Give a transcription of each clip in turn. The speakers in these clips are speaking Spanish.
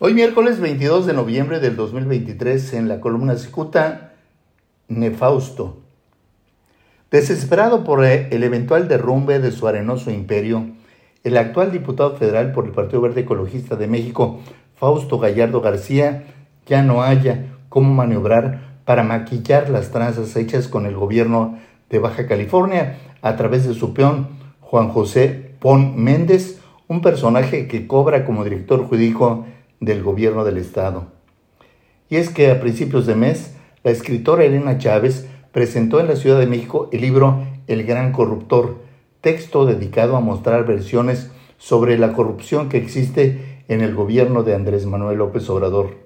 Hoy miércoles 22 de noviembre del 2023 en la columna Cicuta, Nefausto. Desesperado por el eventual derrumbe de su arenoso imperio, el actual diputado federal por el Partido Verde Ecologista de México, Fausto Gallardo García, ya no haya cómo maniobrar para maquillar las tranzas hechas con el gobierno de Baja California a través de su peón Juan José Pon Méndez, un personaje que cobra como director jurídico del gobierno del Estado. Y es que a principios de mes, la escritora Elena Chávez presentó en la Ciudad de México el libro El Gran Corruptor, texto dedicado a mostrar versiones sobre la corrupción que existe en el gobierno de Andrés Manuel López Obrador.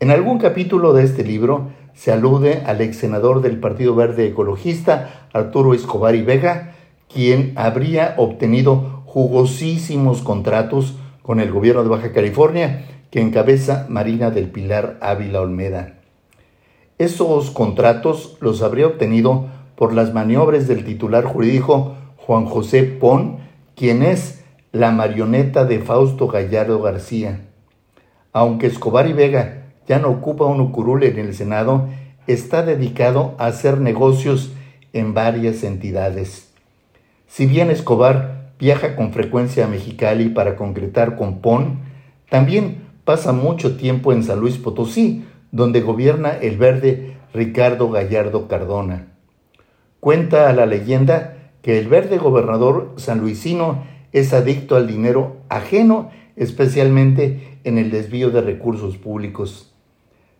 En algún capítulo de este libro se alude al ex senador del Partido Verde Ecologista, Arturo Escobar y Vega, quien habría obtenido jugosísimos contratos con el gobierno de Baja California que encabeza Marina del Pilar Ávila Olmeda. Esos contratos los habría obtenido por las maniobras del titular jurídico Juan José Pon, quien es la marioneta de Fausto Gallardo García. Aunque Escobar y Vega ya no ocupa un ucurule en el Senado, está dedicado a hacer negocios en varias entidades. Si bien Escobar viaja con frecuencia a Mexicali para concretar con PON, también pasa mucho tiempo en San Luis Potosí, donde gobierna el verde Ricardo Gallardo Cardona. Cuenta la leyenda que el verde gobernador sanluisino es adicto al dinero ajeno, especialmente en el desvío de recursos públicos.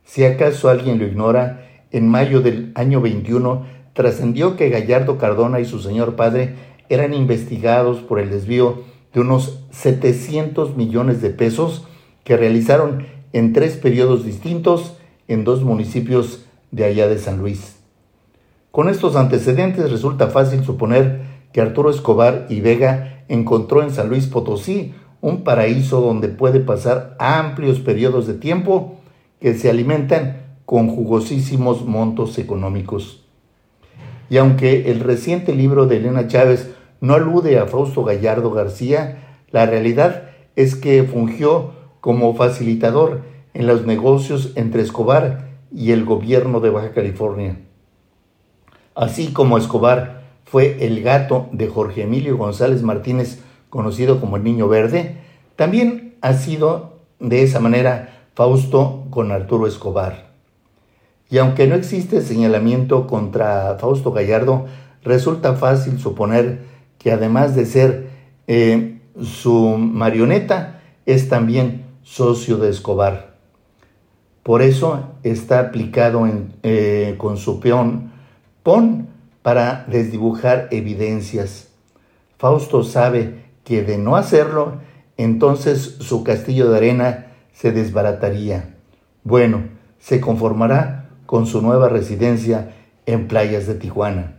Si acaso alguien lo ignora, en mayo del año 21 trascendió que Gallardo Cardona y su señor padre eran investigados por el desvío de unos 700 millones de pesos que realizaron en tres periodos distintos en dos municipios de allá de San Luis. Con estos antecedentes resulta fácil suponer que Arturo Escobar y Vega encontró en San Luis Potosí un paraíso donde puede pasar amplios periodos de tiempo que se alimentan con jugosísimos montos económicos. Y aunque el reciente libro de Elena Chávez no alude a Fausto Gallardo García, la realidad es que fungió como facilitador en los negocios entre Escobar y el gobierno de Baja California. Así como Escobar fue el gato de Jorge Emilio González Martínez, conocido como el Niño Verde, también ha sido de esa manera Fausto con Arturo Escobar. Y aunque no existe señalamiento contra Fausto Gallardo, resulta fácil suponer que además de ser eh, su marioneta, es también socio de Escobar. Por eso está aplicado eh, con su peón PON para desdibujar evidencias. Fausto sabe que de no hacerlo, entonces su castillo de arena se desbarataría. Bueno, se conformará con su nueva residencia en playas de Tijuana.